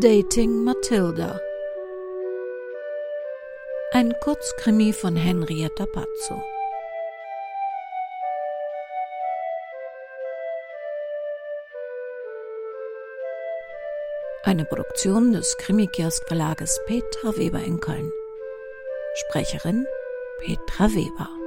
Dating Matilda. Ein Kurzkrimi von Henrietta Pazzo. Eine Produktion des Krimikiosk Verlages Petra Weber in Köln. Sprecherin Petra Weber.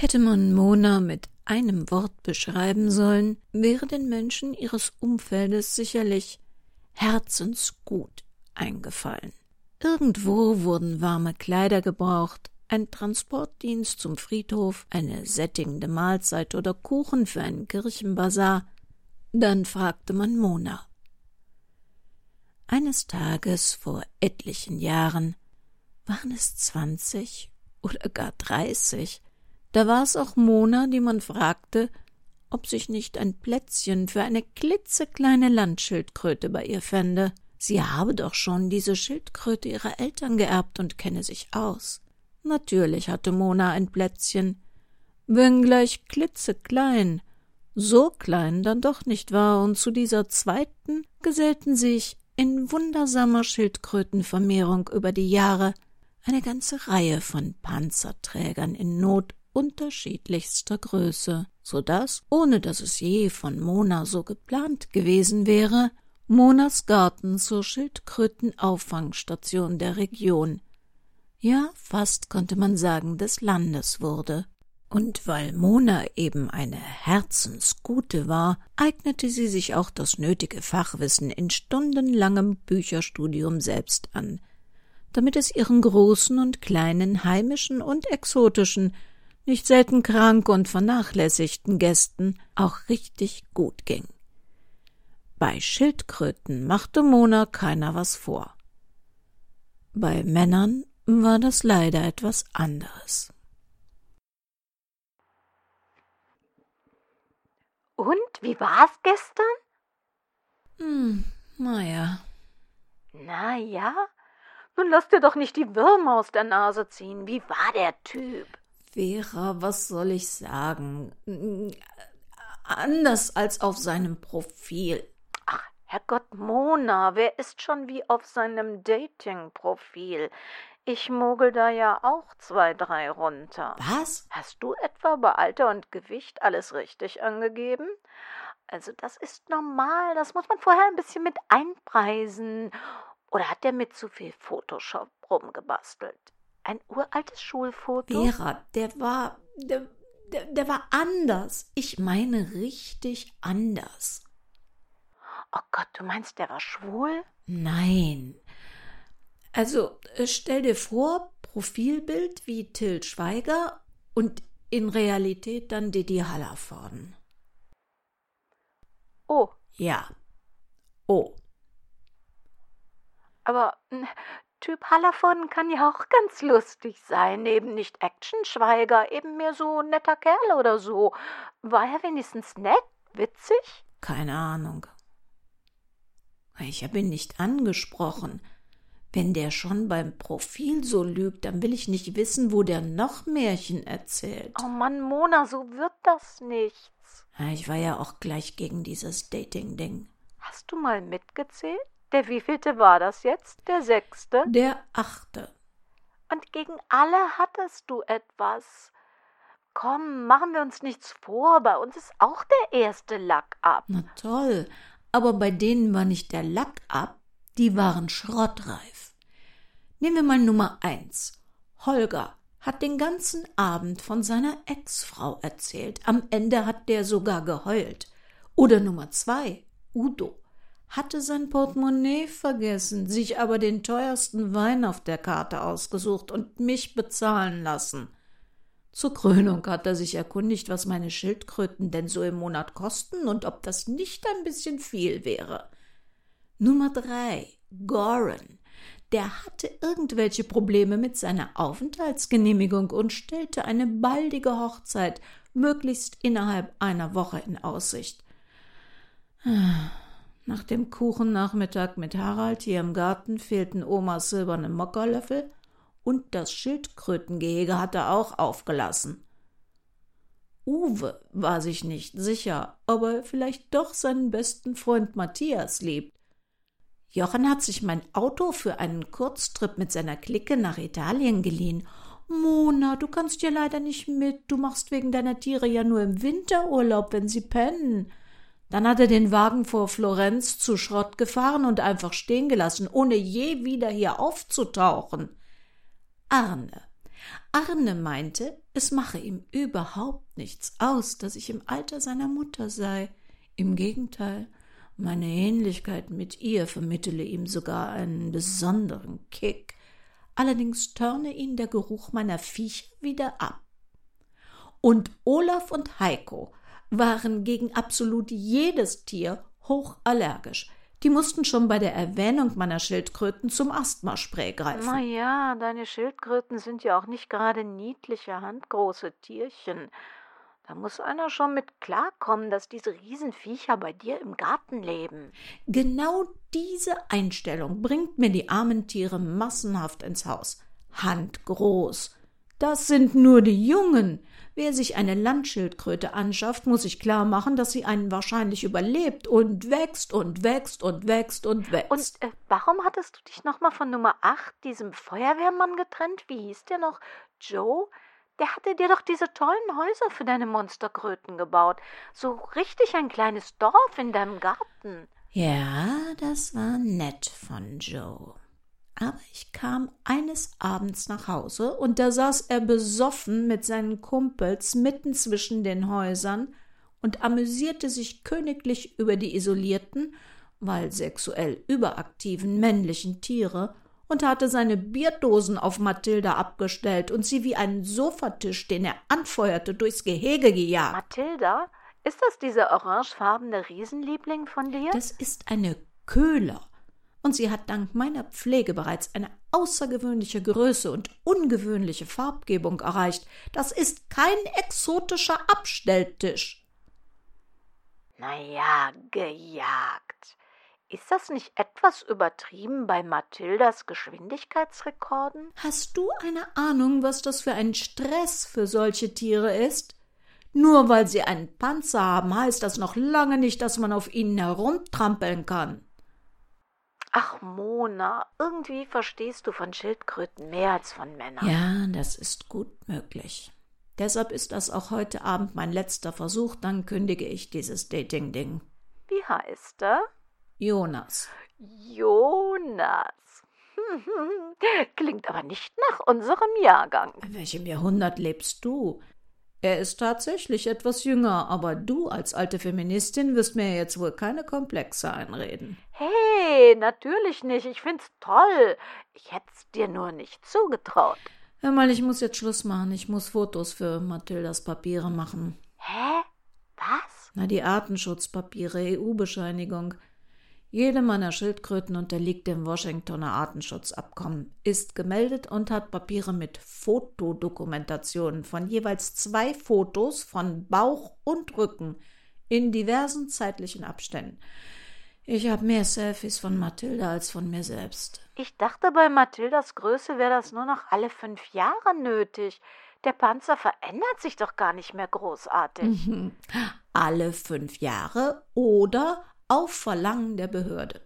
Hätte man Mona mit einem Wort beschreiben sollen, wäre den Menschen ihres Umfeldes sicherlich herzensgut eingefallen. Irgendwo wurden warme Kleider gebraucht, ein Transportdienst zum Friedhof, eine sättigende Mahlzeit oder Kuchen für einen Kirchenbazar. Dann fragte man Mona. Eines Tages vor etlichen Jahren, waren es zwanzig oder gar dreißig, da war es auch Mona, die man fragte, ob sich nicht ein Plätzchen für eine klitzekleine Landschildkröte bei ihr fände. Sie habe doch schon diese Schildkröte ihrer Eltern geerbt und kenne sich aus. Natürlich hatte Mona ein Plätzchen, wenngleich klitzeklein, so klein dann doch nicht war, und zu dieser zweiten gesellten sich in wundersamer Schildkrötenvermehrung über die Jahre eine ganze Reihe von Panzerträgern in Not unterschiedlichster Größe, so dass, ohne dass es je von Mona so geplant gewesen wäre, Monas Garten zur Schildkrötenauffangstation der Region, ja fast konnte man sagen des Landes wurde. Und weil Mona eben eine Herzensgute war, eignete sie sich auch das nötige Fachwissen in stundenlangem Bücherstudium selbst an, damit es ihren großen und kleinen heimischen und exotischen nicht selten krank und vernachlässigten Gästen auch richtig gut ging. Bei Schildkröten machte Mona keiner was vor. Bei Männern war das leider etwas anderes. Und wie war's gestern? Hm, naja. Na ja? Nun lass dir doch nicht die Würmer aus der Nase ziehen. Wie war der Typ? Vera, was soll ich sagen? Anders als auf seinem Profil. Ach, Herrgott, Mona, wer ist schon wie auf seinem Dating-Profil? Ich mogel da ja auch zwei, drei runter. Was? Hast du etwa bei Alter und Gewicht alles richtig angegeben? Also das ist normal, das muss man vorher ein bisschen mit einpreisen. Oder hat der mit zu viel Photoshop rumgebastelt? Ein uraltes Schulfoto? Vera, der war. Der, der, der war anders. Ich meine richtig anders. Oh Gott, du meinst, der war schwul? Nein. Also, äh, stell dir vor, Profilbild wie Till Schweiger und in Realität dann Didi Hallervorden. Oh. Ja. Oh. Aber Typ Hallervorden kann ja auch ganz lustig sein, eben nicht Actionschweiger, eben mehr so netter Kerl oder so. War er wenigstens nett, witzig? Keine Ahnung. Ich habe ihn nicht angesprochen. Wenn der schon beim Profil so lügt, dann will ich nicht wissen, wo der noch Märchen erzählt. Oh Mann, Mona, so wird das nichts. Ich war ja auch gleich gegen dieses Dating-Ding. Hast du mal mitgezählt? Der wievielte war das jetzt? Der sechste? Der achte. Und gegen alle hattest du etwas. Komm, machen wir uns nichts vor, bei uns ist auch der erste Lack ab. Na toll, aber bei denen war nicht der Lack ab, die waren schrottreif. Nehmen wir mal Nummer eins. Holger hat den ganzen Abend von seiner Ex-Frau erzählt. Am Ende hat der sogar geheult. Oder Nummer zwei, Udo hatte sein Portemonnaie vergessen, sich aber den teuersten Wein auf der Karte ausgesucht und mich bezahlen lassen. Zur Krönung hat er sich erkundigt, was meine Schildkröten denn so im Monat kosten und ob das nicht ein bisschen viel wäre. Nummer drei, Goran. Der hatte irgendwelche Probleme mit seiner Aufenthaltsgenehmigung und stellte eine baldige Hochzeit möglichst innerhalb einer Woche in Aussicht. Nach dem Kuchennachmittag mit Harald hier im Garten fehlten Omas silberne Mockerlöffel Und das Schildkrötengehege hat er auch aufgelassen. Uwe war sich nicht sicher, ob er vielleicht doch seinen besten Freund Matthias liebt. Jochen hat sich mein Auto für einen Kurztrip mit seiner Clique nach Italien geliehen. Mona, du kannst ja leider nicht mit. Du machst wegen deiner Tiere ja nur im Winterurlaub, wenn sie pennen. Dann hat er den Wagen vor Florenz zu Schrott gefahren und einfach stehen gelassen, ohne je wieder hier aufzutauchen. Arne. Arne meinte, es mache ihm überhaupt nichts aus, dass ich im Alter seiner Mutter sei. Im Gegenteil, meine Ähnlichkeit mit ihr vermittele ihm sogar einen besonderen Kick. Allerdings törne ihn der Geruch meiner Viecher wieder ab. Und Olaf und Heiko waren gegen absolut jedes Tier hochallergisch. Die mussten schon bei der Erwähnung meiner Schildkröten zum Asthmaspray greifen. Na ja, deine Schildkröten sind ja auch nicht gerade niedliche, handgroße Tierchen. Da muss einer schon mit klarkommen, dass diese Riesenviecher bei dir im Garten leben. Genau diese Einstellung bringt mir die armen Tiere massenhaft ins Haus. Handgroß. Das sind nur die Jungen. Wer sich eine Landschildkröte anschafft, muss sich klar machen, dass sie einen wahrscheinlich überlebt und wächst und wächst und wächst und wächst. Und äh, warum hattest du dich nochmal von Nummer 8, diesem Feuerwehrmann, getrennt? Wie hieß der noch? Joe? Der hatte dir doch diese tollen Häuser für deine Monsterkröten gebaut. So richtig ein kleines Dorf in deinem Garten. Ja, das war nett von Joe. Aber ich kam eines Abends nach Hause und da saß er besoffen mit seinen Kumpels mitten zwischen den Häusern und amüsierte sich königlich über die isolierten, weil sexuell überaktiven männlichen Tiere und hatte seine Bierdosen auf Mathilda abgestellt und sie wie einen Sofatisch, den er anfeuerte, durchs Gehege gejagt. Mathilda? Ist das dieser orangefarbene Riesenliebling von dir? Das ist eine Köhler und sie hat dank meiner Pflege bereits eine außergewöhnliche Größe und ungewöhnliche Farbgebung erreicht. Das ist kein exotischer Abstelltisch. Na ja, gejagt. Ist das nicht etwas übertrieben bei Mathildas Geschwindigkeitsrekorden? Hast du eine Ahnung, was das für ein Stress für solche Tiere ist? Nur weil sie einen Panzer haben, heißt das noch lange nicht, dass man auf ihnen herumtrampeln kann. Ach, Mona, irgendwie verstehst du von Schildkröten mehr als von Männern. Ja, das ist gut möglich. Deshalb ist das auch heute Abend mein letzter Versuch, dann kündige ich dieses Dating-Ding. Wie heißt er? Jonas. Jonas. Klingt aber nicht nach unserem Jahrgang. In welchem Jahrhundert lebst du? Er ist tatsächlich etwas jünger, aber du als alte Feministin wirst mir jetzt wohl keine Komplexe einreden. Hey, natürlich nicht. Ich find's toll. Ich hätt's dir nur nicht zugetraut. Hör mal, ich muss jetzt Schluss machen. Ich muss Fotos für Mathildas Papiere machen. Hä? Was? Na, die Artenschutzpapiere, EU-Bescheinigung. Jede meiner Schildkröten unterliegt dem Washingtoner Artenschutzabkommen, ist gemeldet und hat Papiere mit Fotodokumentationen von jeweils zwei Fotos von Bauch und Rücken in diversen zeitlichen Abständen. Ich habe mehr Selfies von Mathilda als von mir selbst. Ich dachte, bei Mathildas Größe wäre das nur noch alle fünf Jahre nötig. Der Panzer verändert sich doch gar nicht mehr großartig. alle fünf Jahre oder auf Verlangen der Behörde.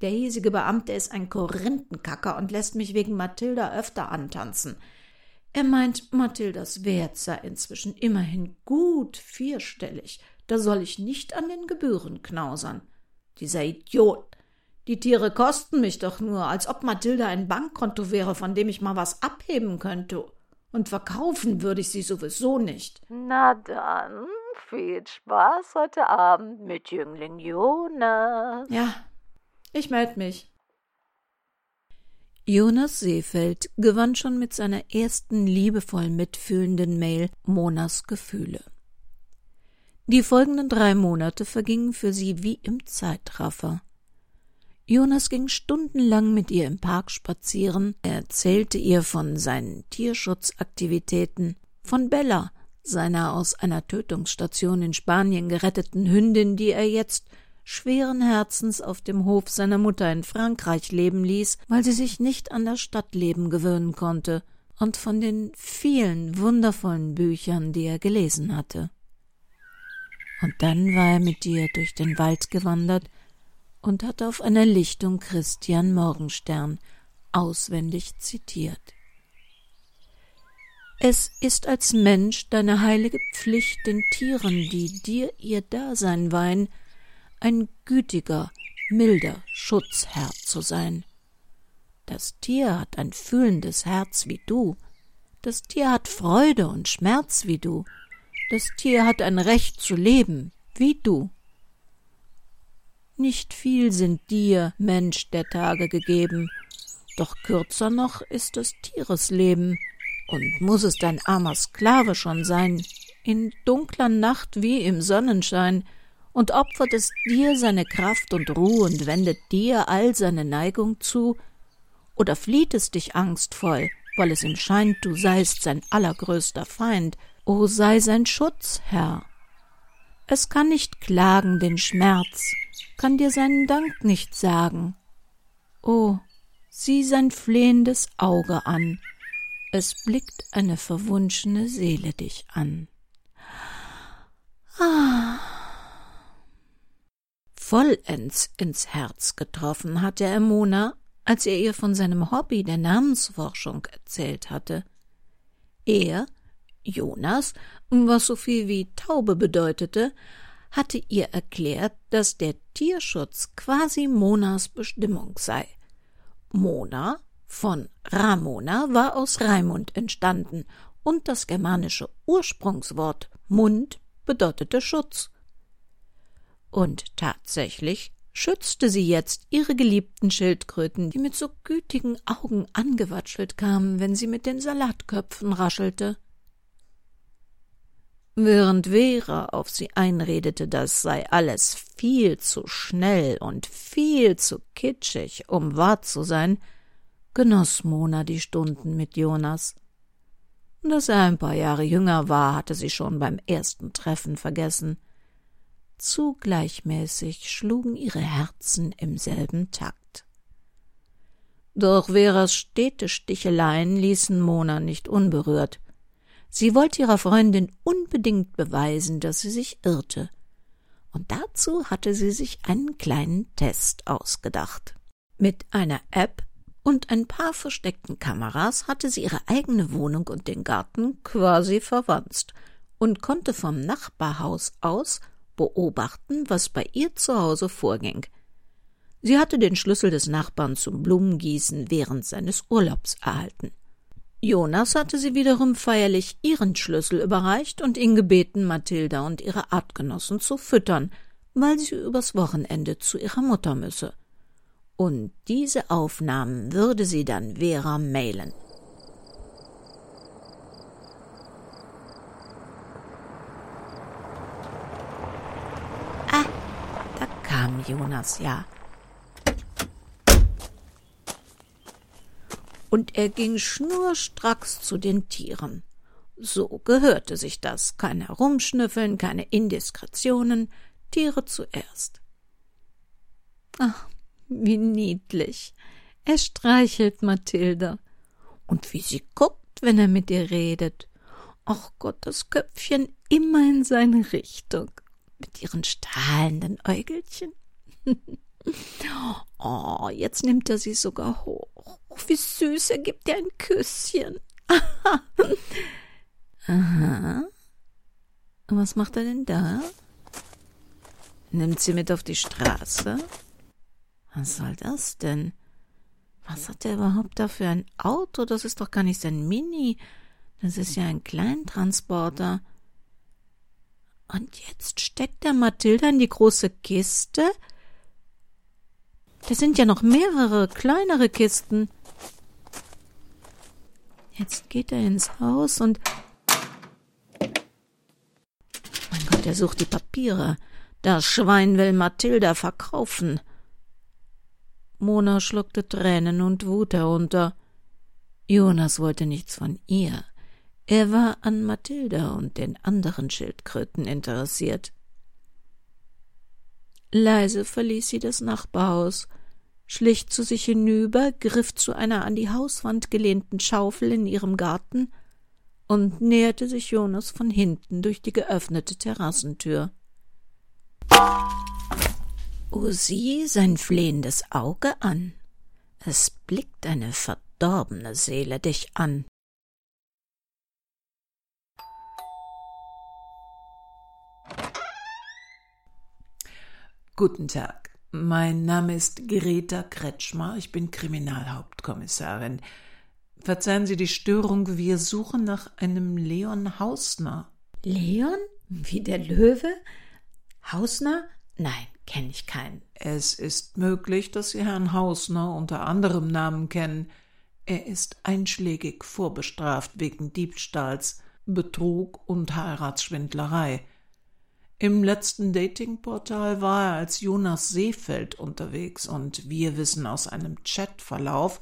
Der hiesige Beamte ist ein Korinthenkacker und lässt mich wegen Mathilda öfter antanzen. Er meint, Mathildas Wert sei inzwischen immerhin gut vierstellig. Da soll ich nicht an den Gebühren knausern. Dieser Idiot. Die Tiere kosten mich doch nur, als ob Mathilda ein Bankkonto wäre, von dem ich mal was abheben könnte. Und verkaufen würde ich sie sowieso nicht. Na dann, viel Spaß heute Abend mit Jüngling Jonas. Ja, ich melde mich. Jonas Seefeld gewann schon mit seiner ersten liebevoll mitfühlenden Mail Monas Gefühle. Die folgenden drei Monate vergingen für sie wie im Zeitraffer. Jonas ging stundenlang mit ihr im Park spazieren, er erzählte ihr von seinen Tierschutzaktivitäten, von Bella, seiner aus einer Tötungsstation in Spanien geretteten Hündin, die er jetzt schweren Herzens auf dem Hof seiner Mutter in Frankreich leben ließ, weil sie sich nicht an das Stadtleben gewöhnen konnte und von den vielen wundervollen Büchern, die er gelesen hatte. Und dann war er mit dir durch den Wald gewandert und hat auf einer Lichtung Christian Morgenstern auswendig zitiert. Es ist als Mensch deine heilige Pflicht, den Tieren, die dir ihr Dasein weihen, ein gütiger, milder Schutzherr zu sein. Das Tier hat ein fühlendes Herz wie du, das Tier hat Freude und Schmerz wie du, das Tier hat ein Recht zu leben wie du. Nicht viel sind dir, Mensch, der Tage gegeben, doch kürzer noch ist des Tieres Leben, und muss es dein armer Sklave schon sein, in dunkler Nacht wie im Sonnenschein, und opfert es dir seine Kraft und Ruhe und wendet dir all seine Neigung zu, oder flieht es dich angstvoll, weil es ihm scheint, du seist sein allergrößter Feind, o sei sein Schutz, Herr. Es kann nicht klagen den Schmerz, kann dir seinen Dank nicht sagen. O, sieh sein flehendes Auge an, es blickt eine verwunschene Seele dich an. Ah. Vollends ins Herz getroffen hatte er Mona, als er ihr von seinem Hobby der Namensforschung erzählt hatte. Er, Jonas, was so viel wie Taube bedeutete, hatte ihr erklärt, dass der Tierschutz quasi Monas Bestimmung sei. Mona von Ramona war aus Raimund entstanden, und das germanische Ursprungswort Mund bedeutete Schutz. Und tatsächlich schützte sie jetzt ihre geliebten Schildkröten, die mit so gütigen Augen angewatschelt kamen, wenn sie mit den Salatköpfen raschelte. Während Vera auf sie einredete, das sei alles viel zu schnell und viel zu kitschig, um wahr zu sein, genoss Mona die Stunden mit Jonas. Dass er ein paar Jahre jünger war, hatte sie schon beim ersten Treffen vergessen. Zu gleichmäßig schlugen ihre Herzen im selben Takt. Doch Veras stete Sticheleien ließen Mona nicht unberührt. Sie wollte ihrer Freundin unbedingt beweisen, dass sie sich irrte. Und dazu hatte sie sich einen kleinen Test ausgedacht. Mit einer App und ein paar versteckten Kameras hatte sie ihre eigene Wohnung und den Garten quasi verwanzt und konnte vom Nachbarhaus aus beobachten, was bei ihr zu Hause vorging. Sie hatte den Schlüssel des Nachbarn zum Blumengießen während seines Urlaubs erhalten. Jonas hatte sie wiederum feierlich ihren Schlüssel überreicht und ihn gebeten, Mathilda und ihre Artgenossen zu füttern, weil sie übers Wochenende zu ihrer Mutter müsse und diese Aufnahmen würde sie dann Vera mailen. Ah, da kam Jonas ja. Und er ging schnurstracks zu den Tieren. So gehörte sich das. Kein Herumschnüffeln, keine Indiskretionen, Tiere zuerst. Ach, wie niedlich. Er streichelt Mathilda. Und wie sie guckt, wenn er mit ihr redet. Ach Gott, das Köpfchen immer in seine Richtung. Mit ihren strahlenden Äugelchen. oh, jetzt nimmt er sie sogar hoch. Oh, wie süß, er gibt ihr ein Küsschen. Aha. Was macht er denn da? Nimmt sie mit auf die Straße? Was soll das denn? Was hat er überhaupt da für ein Auto? Das ist doch gar nicht sein Mini. Das ist ja ein Kleintransporter. Und jetzt steckt er Mathilda in die große Kiste? Das sind ja noch mehrere kleinere Kisten. Jetzt geht er ins Haus und. Mein Gott, er sucht die Papiere. Das Schwein will Mathilda verkaufen. Mona schluckte Tränen und Wut herunter. Jonas wollte nichts von ihr. Er war an Mathilda und den anderen Schildkröten interessiert. Leise verließ sie das Nachbarhaus, schlich zu sich hinüber, griff zu einer an die Hauswand gelehnten Schaufel in ihrem Garten und näherte sich Jonas von hinten durch die geöffnete Terrassentür. O sieh sein flehendes Auge an. Es blickt eine verdorbene Seele dich an. Guten Tag. Mein Name ist Greta Kretschmer. Ich bin Kriminalhauptkommissarin. Verzeihen Sie die Störung. Wir suchen nach einem Leon Hausner. Leon? Wie der Löwe? Hausner? Nein, kenne ich keinen. Es ist möglich, dass Sie Herrn Hausner unter anderem Namen kennen. Er ist einschlägig vorbestraft wegen Diebstahls, Betrug und Heiratsschwindlerei. Im letzten Datingportal war er als Jonas Seefeld unterwegs und wir wissen aus einem Chatverlauf,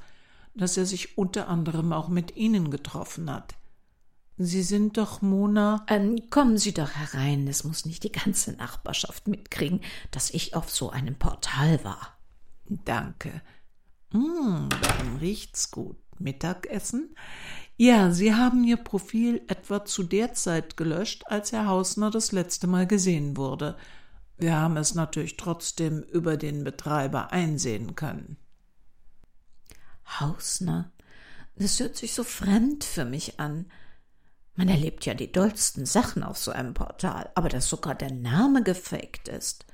dass er sich unter anderem auch mit Ihnen getroffen hat. Sie sind doch Mona. Ähm, kommen Sie doch herein, es muss nicht die ganze Nachbarschaft mitkriegen, dass ich auf so einem Portal war. Danke. Hm, dann riecht's gut. Mittagessen? Ja, Sie haben Ihr Profil etwa zu der Zeit gelöscht, als Herr Hausner das letzte Mal gesehen wurde. Wir haben es natürlich trotzdem über den Betreiber einsehen können. Hausner? Das hört sich so fremd für mich an. Man erlebt ja die dollsten Sachen auf so einem Portal, aber dass sogar der Name gefaked ist.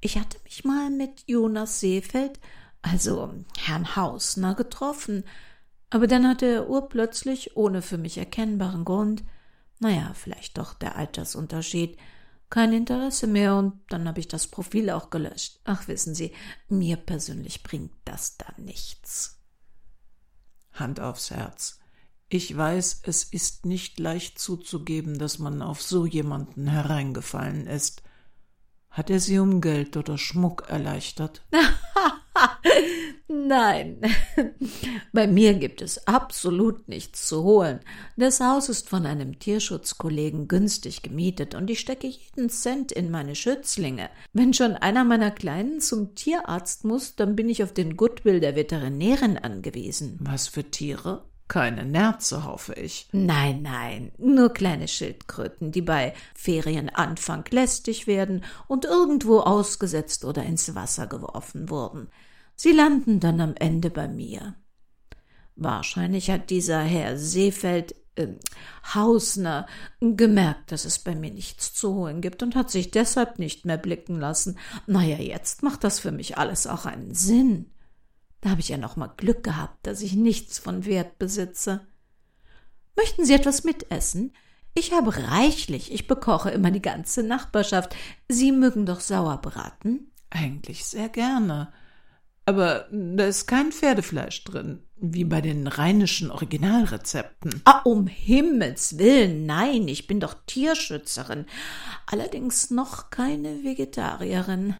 Ich hatte mich mal mit Jonas Seefeld, also Herrn Hausner, getroffen, aber dann hatte er urplötzlich, ohne für mich erkennbaren Grund, naja, vielleicht doch der Altersunterschied, kein Interesse mehr und dann habe ich das Profil auch gelöscht. Ach, wissen Sie, mir persönlich bringt das da nichts. Hand aufs Herz. Ich weiß, es ist nicht leicht zuzugeben, dass man auf so jemanden hereingefallen ist. Hat er Sie um Geld oder Schmuck erleichtert? Nein, bei mir gibt es absolut nichts zu holen. Das Haus ist von einem Tierschutzkollegen günstig gemietet und ich stecke jeden Cent in meine Schützlinge. Wenn schon einer meiner Kleinen zum Tierarzt muss, dann bin ich auf den Goodwill der Veterinärin angewiesen. Was für Tiere? Keine Nerze, hoffe ich. Nein, nein, nur kleine Schildkröten, die bei Ferienanfang lästig werden und irgendwo ausgesetzt oder ins Wasser geworfen wurden. Sie landen dann am Ende bei mir. Wahrscheinlich hat dieser Herr Seefeld äh, Hausner gemerkt, dass es bei mir nichts zu holen gibt und hat sich deshalb nicht mehr blicken lassen. Naja, jetzt macht das für mich alles auch einen Sinn. Da habe ich ja noch mal Glück gehabt, dass ich nichts von Wert besitze. Möchten Sie etwas mitessen? Ich habe reichlich, ich bekoche immer die ganze Nachbarschaft. Sie mögen doch Sauerbraten? Eigentlich sehr gerne. Aber da ist kein Pferdefleisch drin, wie bei den rheinischen Originalrezepten. Ah, um Himmels willen, nein, ich bin doch Tierschützerin. Allerdings noch keine Vegetarierin.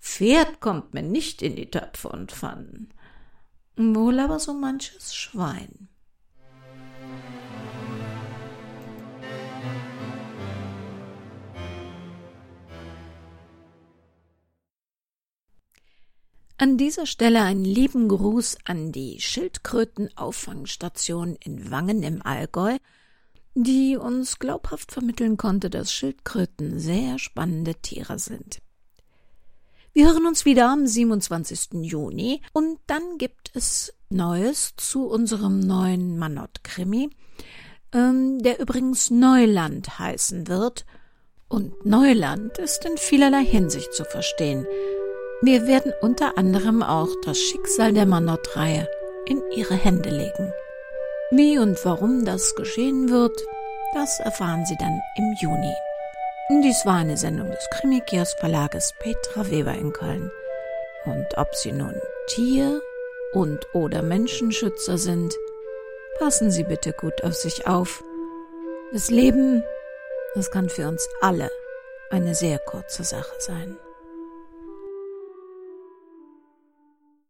Pferd kommt mir nicht in die Töpfe und Pfannen. Wohl aber so manches Schwein. An dieser Stelle einen lieben Gruß an die Schildkrötenauffangstation in Wangen im Allgäu, die uns glaubhaft vermitteln konnte, dass Schildkröten sehr spannende Tiere sind. Wir hören uns wieder am 27. Juni und dann gibt es Neues zu unserem neuen Manott-Krimi, ähm, der übrigens Neuland heißen wird. Und Neuland ist in vielerlei Hinsicht zu verstehen – wir werden unter anderem auch das Schicksal der Manott-Reihe in ihre Hände legen. Wie und warum das geschehen wird, das erfahren Sie dann im Juni. Dies war eine Sendung des Krimikios Verlages Petra Weber in Köln. Und ob Sie nun Tier- und oder Menschenschützer sind, passen Sie bitte gut auf sich auf. Das Leben, das kann für uns alle eine sehr kurze Sache sein.